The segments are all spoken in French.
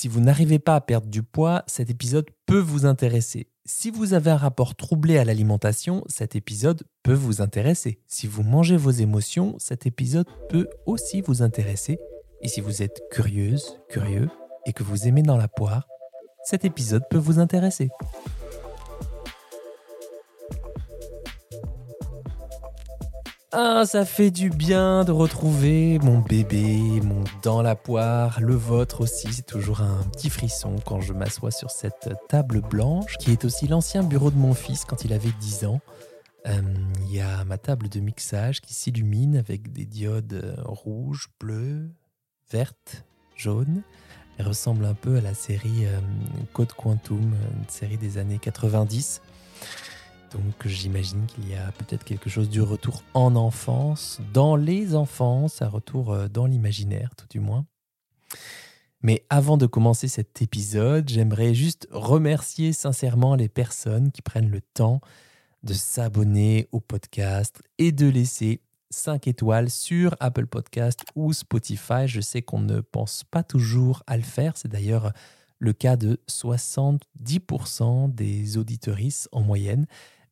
Si vous n'arrivez pas à perdre du poids, cet épisode peut vous intéresser. Si vous avez un rapport troublé à l'alimentation, cet épisode peut vous intéresser. Si vous mangez vos émotions, cet épisode peut aussi vous intéresser. Et si vous êtes curieuse, curieux, et que vous aimez dans la poire, cet épisode peut vous intéresser. Ah, ça fait du bien de retrouver mon bébé, mon dans la poire, le vôtre aussi. C'est toujours un petit frisson quand je m'assois sur cette table blanche, qui est aussi l'ancien bureau de mon fils quand il avait 10 ans. Euh, il y a ma table de mixage qui s'illumine avec des diodes euh, rouges, bleues, vertes, jaunes. Elle ressemble un peu à la série euh, Code Quantum, une série des années 90. Donc j'imagine qu'il y a peut-être quelque chose du retour en enfance, dans les enfances, un retour euh, dans l'imaginaire tout du moins. Mais avant de commencer cet épisode, j'aimerais juste remercier sincèrement les personnes qui prennent le temps de s'abonner au podcast et de laisser 5 étoiles sur Apple Podcast ou Spotify. Je sais qu'on ne pense pas toujours à le faire. C'est d'ailleurs le cas de 70% des auditoristes en moyenne.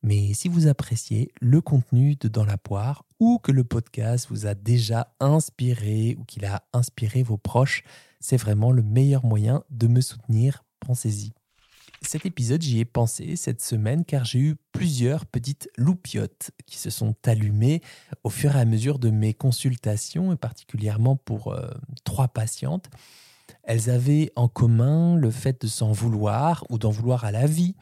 Mais si vous appréciez le contenu de Dans la poire ou que le podcast vous a déjà inspiré ou qu'il a inspiré vos proches, c'est vraiment le meilleur moyen de me soutenir. Pensez-y. Cet épisode, j'y ai pensé cette semaine car j'ai eu plusieurs petites loupiottes qui se sont allumées au fur et à mesure de mes consultations et particulièrement pour euh, trois patientes. Elles avaient en commun le fait de s'en vouloir ou d'en vouloir à la vie,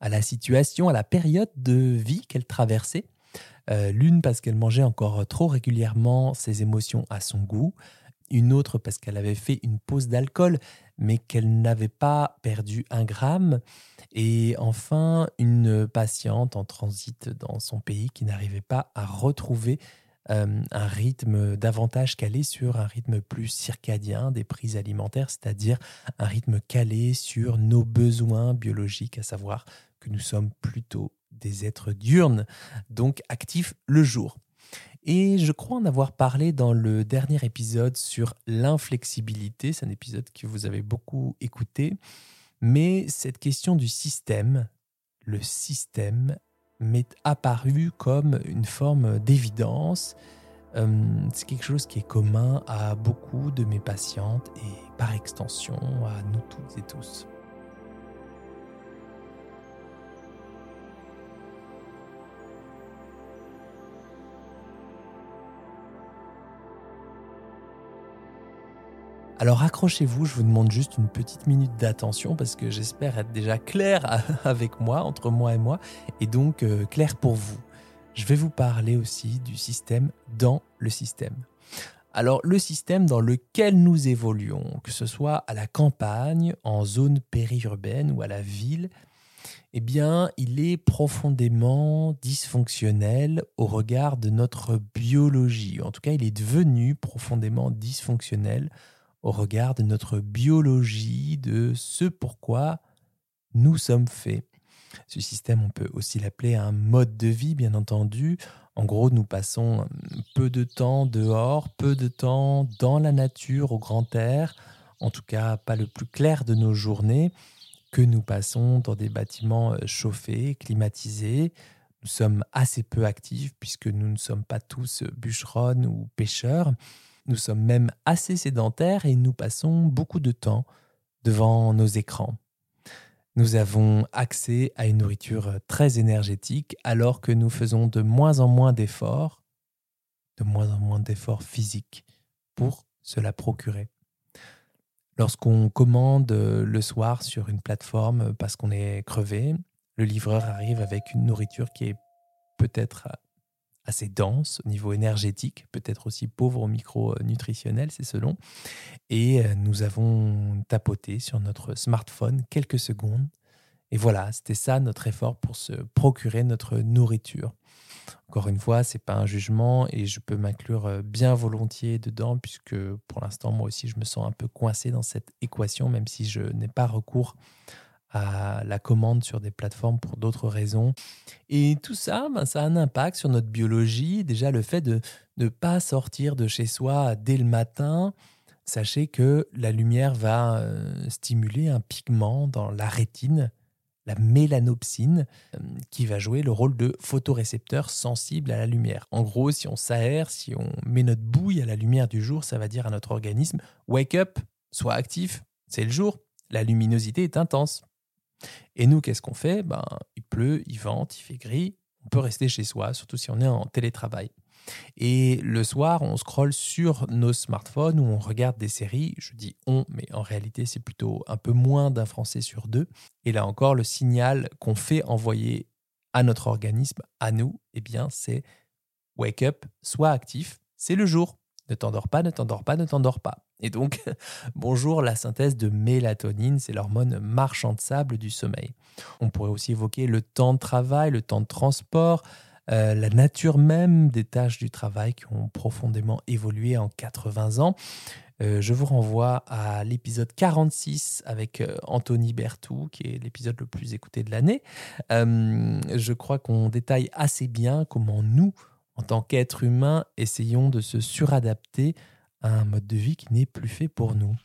à la situation, à la période de vie qu'elle traversait. Euh, l'une parce qu'elle mangeait encore trop régulièrement ses émotions à son goût, une autre parce qu'elle avait fait une pause d'alcool, mais qu'elle n'avait pas perdu un gramme, et enfin une patiente en transit dans son pays qui n'arrivait pas à retrouver euh, un rythme davantage calé sur un rythme plus circadien des prises alimentaires, c'est-à-dire un rythme calé sur nos besoins biologiques, à savoir que nous sommes plutôt des êtres diurnes, donc actifs le jour. Et je crois en avoir parlé dans le dernier épisode sur l'inflexibilité, c'est un épisode que vous avez beaucoup écouté, mais cette question du système, le système, m'est apparu comme une forme d'évidence. Euh, c'est quelque chose qui est commun à beaucoup de mes patientes et par extension à nous toutes et tous. Alors accrochez-vous, je vous demande juste une petite minute d'attention parce que j'espère être déjà clair avec moi, entre moi et moi, et donc euh, clair pour vous. Je vais vous parler aussi du système dans le système. Alors le système dans lequel nous évoluons, que ce soit à la campagne, en zone périurbaine ou à la ville, eh bien, il est profondément dysfonctionnel au regard de notre biologie. En tout cas, il est devenu profondément dysfonctionnel au regard de notre biologie, de ce pourquoi nous sommes faits. Ce système, on peut aussi l'appeler un mode de vie, bien entendu. En gros, nous passons peu de temps dehors, peu de temps dans la nature, au grand air, en tout cas pas le plus clair de nos journées, que nous passons dans des bâtiments euh, chauffés, climatisés. Nous sommes assez peu actifs puisque nous ne sommes pas tous bûcherons ou pêcheurs. Nous sommes même assez sédentaires et nous passons beaucoup de temps devant nos écrans. Nous avons accès à une nourriture très énergétique alors que nous faisons de moins en moins d'efforts, de moins en moins d'efforts physiques pour se la procurer. Lorsqu'on commande le soir sur une plateforme parce qu'on est crevé, le livreur arrive avec une nourriture qui est peut-être assez dense au niveau énergétique, peut-être aussi pauvre au micronutritionnel, c'est selon. Et euh, nous avons tapoté sur notre smartphone quelques secondes. Et voilà, c'était ça notre effort pour se procurer notre nourriture. Encore une fois, c'est pas un jugement et je peux m'inclure euh, bien volontiers dedans puisque pour l'instant moi aussi je me sens un peu coincé dans cette équation même si je n'ai pas recours à la commande sur des plateformes pour d'autres raisons. Et tout ça, ben, ça a un impact sur notre biologie. Déjà, le fait de ne pas sortir de chez soi dès le matin, sachez que la lumière va euh, stimuler un pigment dans la rétine, la mélanopsine, euh, qui va jouer le rôle de photorécepteur sensible à la lumière. En gros, si on s'aère, si on met notre bouille à la lumière du jour, ça va dire à notre organisme Wake up, sois actif, c'est le jour, la luminosité est intense. Et nous, qu'est-ce qu'on fait? Ben, Il pleut, il vente, il fait gris, on peut rester chez soi, surtout si on est en télétravail. Et le soir, on scrolle sur nos smartphones ou on regarde des séries. Je dis on, mais en réalité, c'est plutôt un peu moins d'un Français sur deux. Et là encore, le signal qu'on fait envoyer à notre organisme, à nous, eh bien, c'est wake up, sois actif, c'est le jour. Ne t'endors pas, ne t'endors pas, ne t'endors pas. Et donc, bonjour la synthèse de mélatonine, c'est l'hormone marchande sable du sommeil. On pourrait aussi évoquer le temps de travail, le temps de transport, euh, la nature même des tâches du travail qui ont profondément évolué en 80 ans. Euh, je vous renvoie à l'épisode 46 avec euh, Anthony Bertou, qui est l'épisode le plus écouté de l'année. je crois qu'on détaille assez bien comment nous, en tant qu'êtres humains, essayons de se suradapter à un mode de vie qui n'est plus fait pour nous.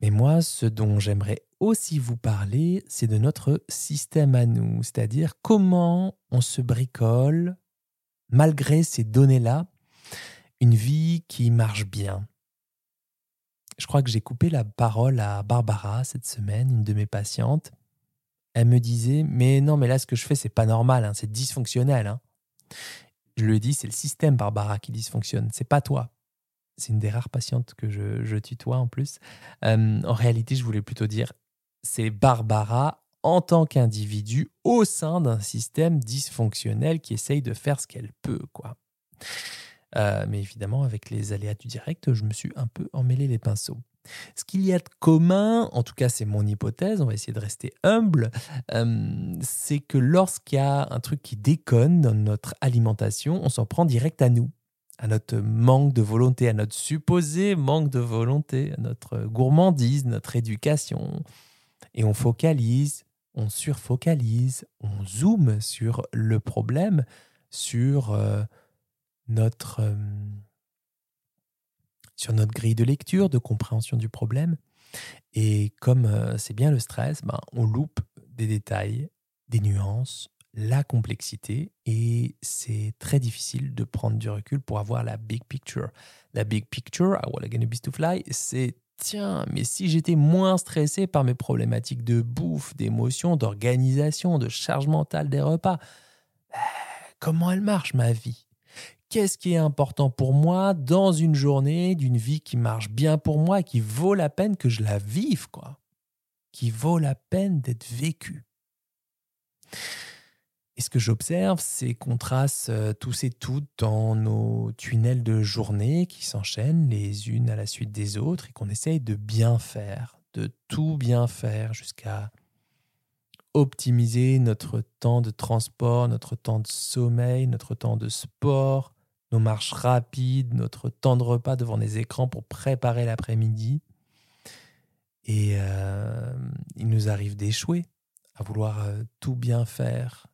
Mais moi, ce dont j'aimerais aussi vous parler, c'est de notre système à nous, c'est-à-dire comment on se bricole, malgré ces données-là, une vie qui marche bien. Je crois que j'ai coupé la parole à Barbara cette semaine, une de mes patientes. Elle me disait Mais non, mais là, ce que je fais, c'est pas normal, hein, c'est dysfonctionnel. Hein. Je lui ai dit C'est le système, Barbara, qui dysfonctionne, c'est pas toi c'est une des rares patientes que je, tutoie en plus. Euh, en réalité, je voulais plutôt dire, c'est Barbara en tant qu'individu au sein d'un système dysfonctionnel qui essaye de faire ce qu'elle peut, quoi. Euh, mais évidemment, avec les aléas du direct, je me suis un peu emmêlé les pinceaux. Ce qu'il y a de commun, en tout cas c'est mon hypothèse, on va essayer de rester humble, euh, c'est que lorsqu'il y a un truc qui déconne dans notre alimentation, on s'en prend direct à nous à notre manque de volonté, à notre supposé manque de volonté, à notre gourmandise, notre éducation. Et on focalise, on surfocalise, on zoome sur le problème, sur euh, notre, euh, sur notre grille de lecture, de compréhension du problème. Et comme euh, c'est bien le stress, ben, on loupe des détails, des nuances, la complexité et c'est très difficile de prendre du recul pour avoir la big picture. La big picture, I wanna get a beast to fly, c'est tiens, mais si j'étais moins stressé par mes problématiques de bouffe, d'émotion, d'organisation, de charge mentale des repas, ben, comment elle marche ma vie? Qu'est-ce qui est important pour moi dans une journée d'une vie qui marche bien pour moi et qui vaut la peine que je la vive, quoi? Qui vaut la peine d'être vécue. Et ce que j'observe, c'est qu'on trace euh, tous et toutes dans nos tunnels de journée qui s'enchaînent les unes à la suite des autres et qu'on essaye de bien faire, de tout bien faire jusqu'à optimiser notre temps de transport, notre temps de sommeil, notre temps de sport, nos marches rapides, notre temps de repas devant les écrans pour préparer l'après-midi. Et euh, il nous arrive d'échouer, à vouloir euh, tout bien faire,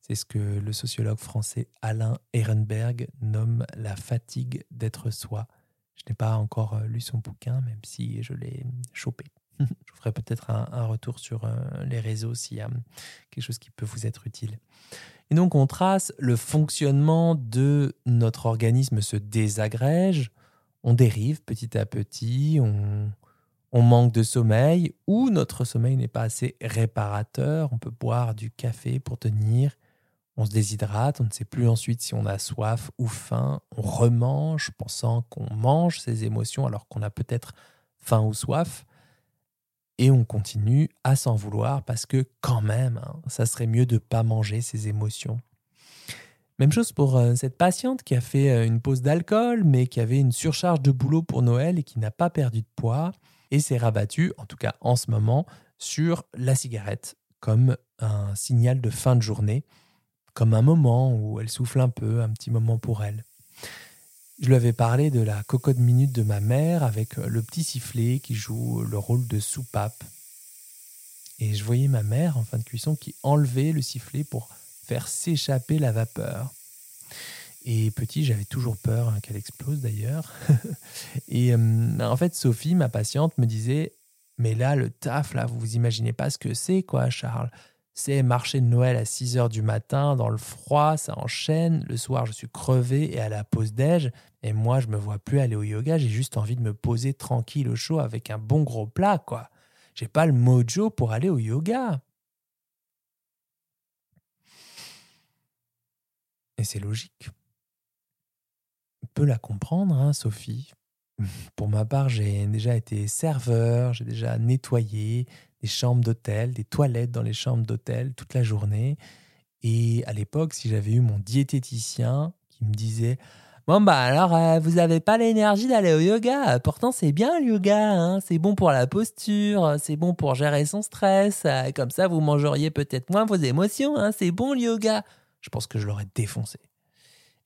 c'est ce que le sociologue français Alain Ehrenberg nomme la fatigue d'être soi. Je n'ai pas encore euh, lu son bouquin, même si je l'ai chopé. je ferai peut-être un, retour sur euh, les réseaux s'il y a quelque chose qui peut vous être utile. Et donc on trace le fonctionnement de notre organisme se désagrège, on dérive petit à petit, on manque de sommeil ou notre sommeil n'est pas assez réparateur. On peut boire du café pour tenir. On se déshydrate, on ne sait plus ensuite si on a soif ou faim. On remange pensant qu'on mange ses émotions alors qu'on a peut-être faim ou soif. Et on continue à s'en vouloir parce que quand même, hein, ça serait mieux de ne pas manger ses émotions. Même chose pour euh, cette patiente qui a fait euh, une pause d'alcool mais qui avait une surcharge de boulot pour Noël et qui n'a pas perdu de poids et s'est rabattu, en tout cas en ce moment, sur la cigarette comme un signal de fin de journée, comme un moment où elle souffle un peu, un petit moment pour elle. Je lui avais parlé de la cocotte minute de ma mère avec le petit sifflet qui joue le rôle de soupape. Et je voyais ma mère en fin de cuisson qui enlevait le sifflet pour faire s'échapper la vapeur. Et petit, j'avais toujours peur hein, qu'elle explose d'ailleurs. et euh, en fait, Sophie, ma patiente, me disait Mais là, le taf, là, vous vous imaginez pas ce que c'est, quoi, Charles C'est marcher de Noël à 6 h du matin, dans le froid, ça enchaîne. Le soir, je suis crevé et à la pause déj. Et moi, je me vois plus aller au yoga, j'ai juste envie de me poser tranquille au chaud avec un bon gros plat, quoi. J'ai pas le mojo pour aller au yoga. Et c'est logique peux la comprendre, hein, Sophie. Pour ma part, j'ai déjà été serveur, j'ai déjà nettoyé des chambres d'hôtel, des toilettes dans les chambres d'hôtel toute la journée. Et à l'époque, si j'avais eu mon diététicien qui me disait Bon, bah alors, euh, vous n'avez pas l'énergie d'aller au yoga. Pourtant, c'est bien le yoga. Hein. C'est bon pour la posture, c'est bon pour gérer son stress. Euh, comme ça, vous mangeriez peut-être moins vos émotions. Hein. C'est bon le yoga. Je pense que je l'aurais défoncé.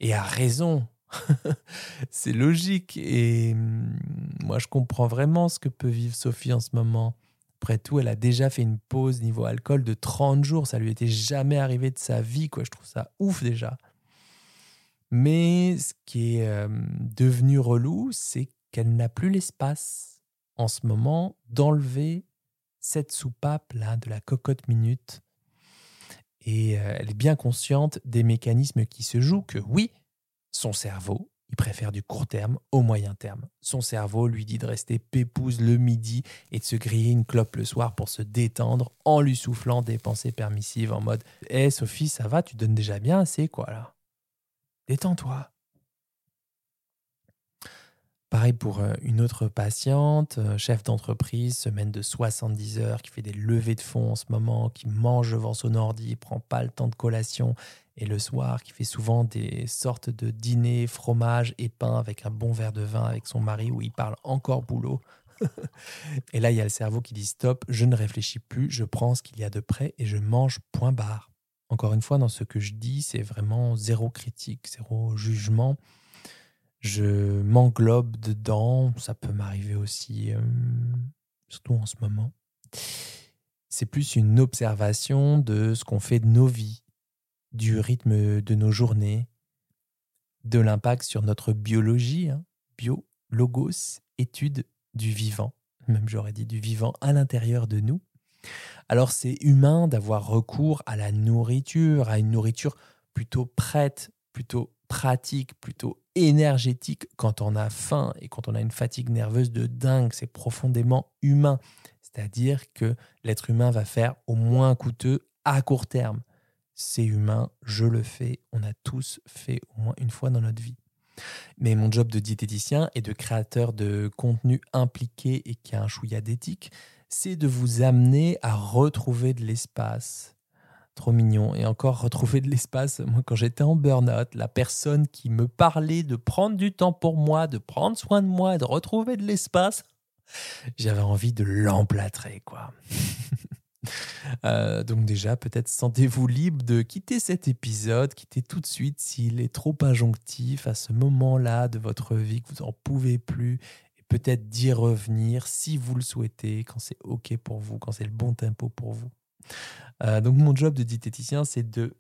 Et à raison, c'est logique. Et mm, moi, je comprends vraiment ce que peut vivre Sophie en ce moment. Après tout, elle a déjà fait une pause niveau alcool de 30 jours. Ça lui était jamais arrivé de sa vie. Quoi. Je trouve ça ouf déjà. Mais ce qui est euh, devenu relou, c'est qu'elle n'a plus l'espace en ce moment d'enlever cette soupape là de la cocotte minute. Et euh, elle est bien consciente des mécanismes qui se jouent, que oui, son cerveau, il préfère du court terme au moyen terme. Son cerveau lui dit de rester pépouse le midi et de se griller une clope le soir pour se détendre en lui soufflant des pensées permissives en mode Hé Sophie, ça va, tu donnes déjà bien assez quoi là Détends-toi. Pareil pour euh, une autre patiente, euh, chef d'entreprise, semaine de 70 heures, qui fait des levées de fonds en ce moment, qui mange devant son ordi, prend pas le temps de collation, et le soir, qui fait souvent des sortes de dîners, fromage et pain avec un bon verre de vin avec son mari où il parle encore boulot. et là, il y a le cerveau qui dit stop, je ne réfléchis plus, je prends ce qu'il y a de près et je mange point barre. Encore une fois, dans ce que je dis, c'est vraiment zéro critique, zéro jugement je m'englobe dedans. Ça peut m'arriver aussi, euh, surtout en ce moment. C'est plus une observation de ce qu'on fait de nos vies, du rythme de nos journées, de l'impact sur notre biologie, hein. bio, logos, étude du vivant, même j'aurais dit du vivant à l'intérieur de nous. Alors c'est humain d'avoir recours à la nourriture, à une nourriture plutôt prête, plutôt pratique, plutôt énergétique quand on a faim et quand on a une fatigue nerveuse de dingue. C'est profondément humain. C'est-à-dire que l'être humain va faire au moins coûteux à court terme. C'est humain, je le fais, on a tous fait au moins une fois dans notre vie. Mais mon job de diététicien et de créateur de contenu impliqué et qui a un chouïa d'éthique, c'est de vous amener à retrouver de l'espace, Trop mignon. Et encore retrouver de l'espace. Moi, quand j'étais en burn-out, la personne qui me parlait de prendre du temps pour moi, de prendre soin de moi, de retrouver de l'espace, j'avais envie de l'emplâtrer, quoi. Euh, donc déjà, peut-être sentez-vous libre de quitter cet épisode, quitter tout de suite s'il est trop injonctif à ce moment-là de votre vie que vous n'en pouvez plus, et peut-être d'y revenir si vous le souhaitez, quand c'est OK pour vous, quand c'est le bon tempo pour vous. Euh, donc mon job de diététicien, c'est de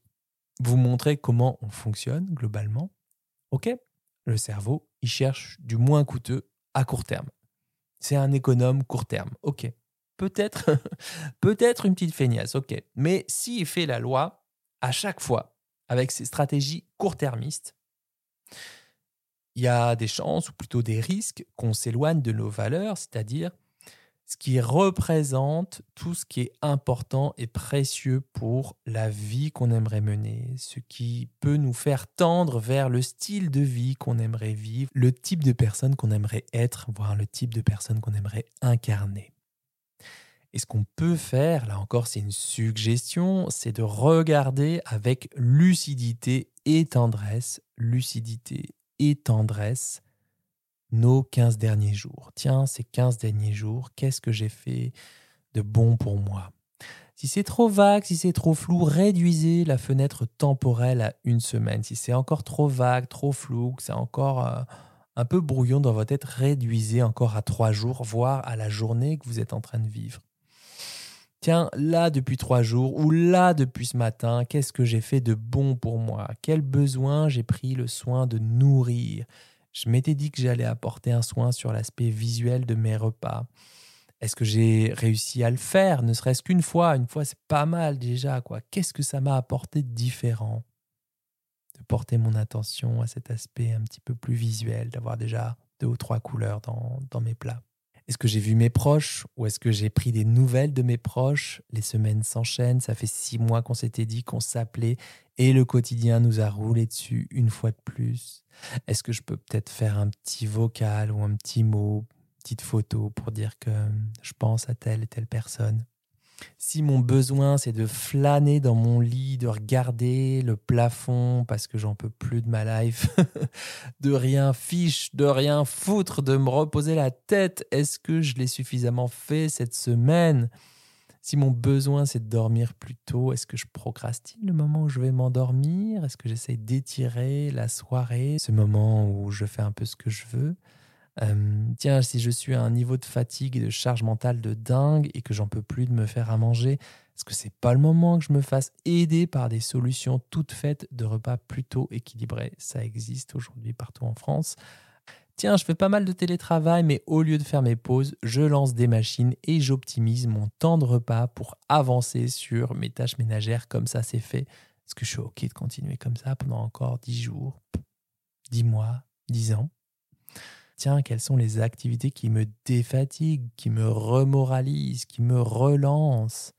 vous montrer comment on fonctionne globalement. OK? Le cerveau, il cherche du moins coûteux à court terme. C'est un économe court terme. OK. Peut-être peut-être une petite feignasse. OK. Mais s'il fait la loi à chaque fois avec ses stratégies court-termistes, il y a des chances, ou plutôt des risques, qu'on s'éloigne de nos valeurs, c'est-à-dire ce qui représente tout ce qui est important et précieux pour la vie qu'on aimerait mener, ce qui peut nous faire tendre vers le style de vie qu'on aimerait vivre, le type de personne qu'on aimerait être, voire le type de personne qu'on aimerait incarner. Et ce qu'on peut faire, là encore c'est une suggestion, c'est de regarder avec lucidité et tendresse, lucidité et tendresse, nos 15 derniers jours. Tiens, ces 15 derniers jours, qu'est-ce que j'ai fait de bon pour moi? Si c'est trop vague, si c'est trop flou, réduisez la fenêtre temporelle à une semaine. Si c'est encore trop vague, trop flou, que c'est encore euh, un peu brouillon dans votre tête, réduisez encore à trois jours, voire à la journée que vous êtes en train de vivre. Tiens, là depuis trois jours ou là depuis ce matin, qu'est-ce que j'ai fait de bon pour moi? Quel besoin j'ai pris le soin de nourrir? Je m'étais dit que j'allais apporter un soin sur l'aspect visuel de mes repas. Est-ce que j'ai réussi à le faire, ne serait-ce qu'une fois Une fois, c'est pas mal déjà, quoi. Qu'est-ce que ça m'a apporté de différent? De porter mon attention à cet aspect un petit peu plus visuel, d'avoir déjà deux ou trois couleurs dans, dans mes plats. Est-ce que j'ai vu mes proches ou est-ce que j'ai pris des nouvelles de mes proches? Les semaines s'enchaînent, ça fait six mois qu'on s'était dit qu'on s'appelait et le quotidien nous a roulé dessus une fois de plus. Est-ce que je peux peut-être faire un petit vocal ou un petit mot, petite photo pour dire que je pense à telle et telle personne? Si mon besoin c'est de flâner dans mon lit, de regarder le plafond parce que j'en peux plus de ma life, de rien fiche, de rien foutre, de me reposer la tête, est-ce que je l'ai suffisamment fait cette semaine? Si mon besoin c'est de dormir plus tôt, est-ce que je procrastine le moment où je vais m'endormir? Est-ce que j'essaye d'étirer la soirée, ce moment où je fais un peu ce que je veux? Euh, tiens, si je suis à un niveau de fatigue et de charge mentale de dingue et que j'en peux plus de me faire à manger, est-ce que c'est pas le moment que je me fasse aider par des solutions toutes faites de repas plutôt équilibrés? Ça existe aujourd'hui partout en France. Tiens, je fais pas mal de télétravail, mais au lieu de faire mes pauses, je lance des machines et j'optimise mon temps de repas pour avancer sur mes tâches ménagères comme ça c'est fait. Est-ce que je suis OK de continuer comme ça pendant encore 10 jours, 10 mois, 10 ans? Tiens, quelles sont les activités qui me défatiguent, qui me remoralisent, qui me relancent?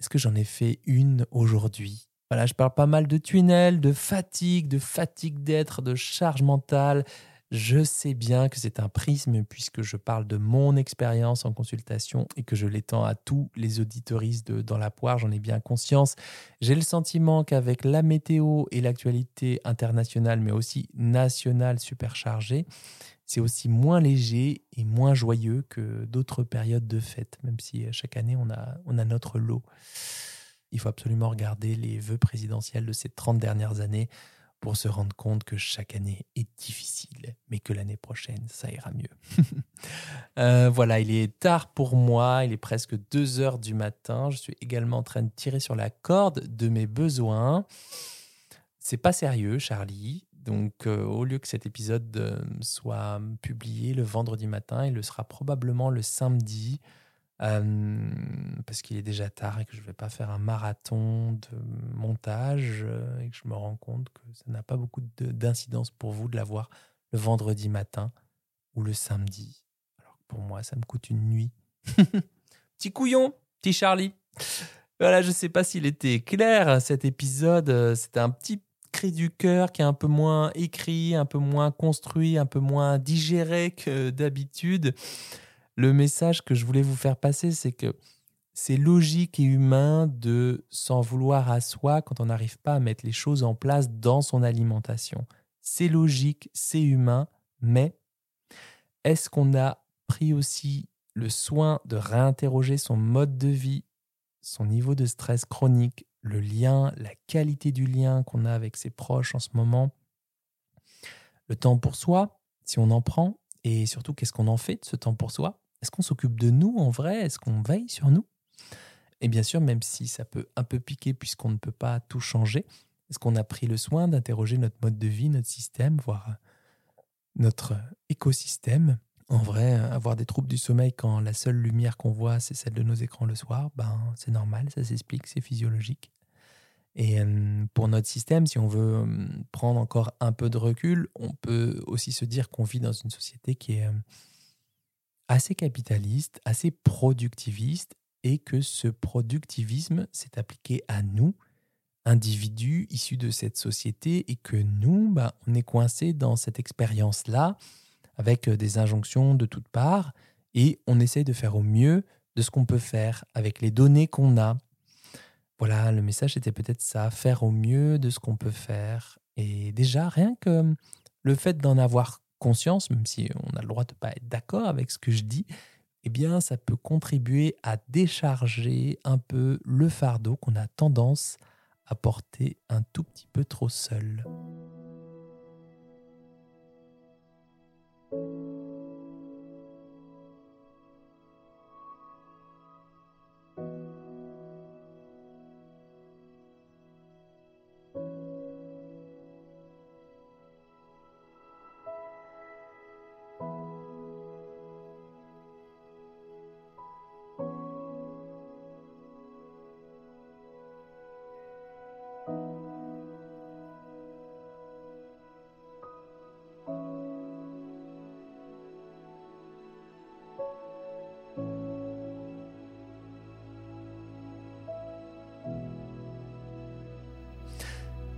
Est-ce que j'en ai fait une aujourd'hui? Voilà, je parle pas mal de tunnels, de fatigue, de fatigue d'être, de charge mentale. Je sais bien que c'est un prisme puisque je parle de mon expérience en consultation et que je l'étends à tous les auditoristes de Dans la poire, j'en ai bien conscience. J'ai le sentiment qu'avec la météo et l'actualité internationale mais aussi nationale superchargée, c'est aussi moins léger et moins joyeux que d'autres périodes de fête, même si euh, chaque année on a, on a notre lot. Il faut absolument regarder les vœux présidentiels de ces 30 dernières années pour se rendre compte que chaque année est difficile, mais que l'année prochaine, ça ira mieux. Euh, voilà, il est tard pour moi, il est presque 2 heures du matin. Je suis également en train de tirer sur la corde de mes besoins. C'est pas sérieux, Charlie. Donc, euh, au lieu que cet épisode euh, soit publié le vendredi matin, il le sera probablement le samedi, euh, parce qu'il est déjà tard et que je ne vais pas faire un marathon de montage et que je me rends compte que ça n'a pas beaucoup d'incidence pour vous de l'avoir le vendredi matin ou le samedi. Alors que pour moi, ça me coûte une nuit. petit couillon, petit Charlie. Voilà, je ne sais pas s'il était clair cet épisode. C'était un petit du cœur qui est un peu moins écrit, un peu moins construit, un peu moins digéré que d'habitude. Le message que je voulais vous faire passer, c'est que c'est logique et humain de s'en vouloir à soi quand on n'arrive pas à mettre les choses en place dans son alimentation. C'est logique, c'est humain, mais est-ce qu'on a pris aussi le soin de réinterroger son mode de vie, son niveau de stress chronique, le lien, la qualité du lien qu'on a avec ses proches en ce moment, le temps pour soi, si on en prend, et surtout qu'est-ce qu'on en fait de ce temps pour soi? Est-ce qu'on s'occupe de nous en vrai? Est-ce qu'on veille sur nous? Et bien sûr, même si ça peut un peu piquer puisqu'on ne peut pas tout changer, est-ce qu'on a pris le soin d'interroger notre mode de vie, notre système, voire notre écosystème? En vrai, avoir des troubles du sommeil quand la seule lumière qu'on voit, c'est celle de nos écrans le soir, ben, c'est normal, ça s'explique, c'est physiologique. Et pour notre système, si on veut prendre encore un peu de recul, on peut aussi se dire qu'on vit dans une société qui est assez capitaliste, assez productiviste, et que ce productivisme s'est appliqué à nous, individus issus de cette société, et que nous, ben, on est coincés dans cette expérience-là avec euh, des injonctions de toutes parts et on essaye de faire au mieux de ce qu'on peut faire avec les données qu'on a. Voilà, le message était peut-être ça, faire au mieux de ce qu'on peut faire. Et déjà, rien que le fait d'en avoir conscience, même si on a le droit de ne pas être d'accord avec ce que je dis, eh bien, ça peut contribuer à décharger un peu le fardeau qu'on a tendance à porter un tout petit peu trop seul. you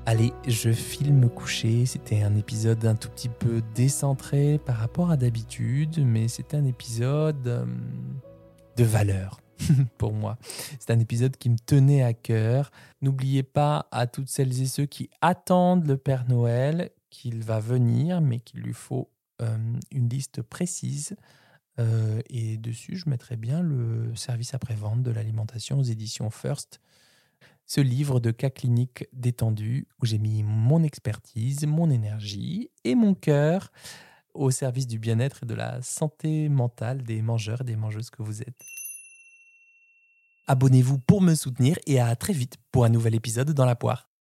Allez, je file me coucher. C'était un épisode un tout petit peu décentré par rapport à d'habitude, mais c'était un épisode euh, de valeur pour moi. C'est un épisode qui me tenait à cœur. N'oubliez pas à toutes celles et ceux qui attendent le Père Noël qu'il va venir, mais qu'il lui faut euh, une liste précise. Euh, et dessus, je mettrai bien le service après-vente de l'alimentation aux éditions First ce livre de cas cliniques détendu où j'ai mis mon expertise, mon énergie et mon cœur au service du bien-être et de la santé mentale des mangeurs et des mangeuses que vous êtes. Abonnez-vous pour me soutenir et à très vite pour un nouvel épisode dans la poire.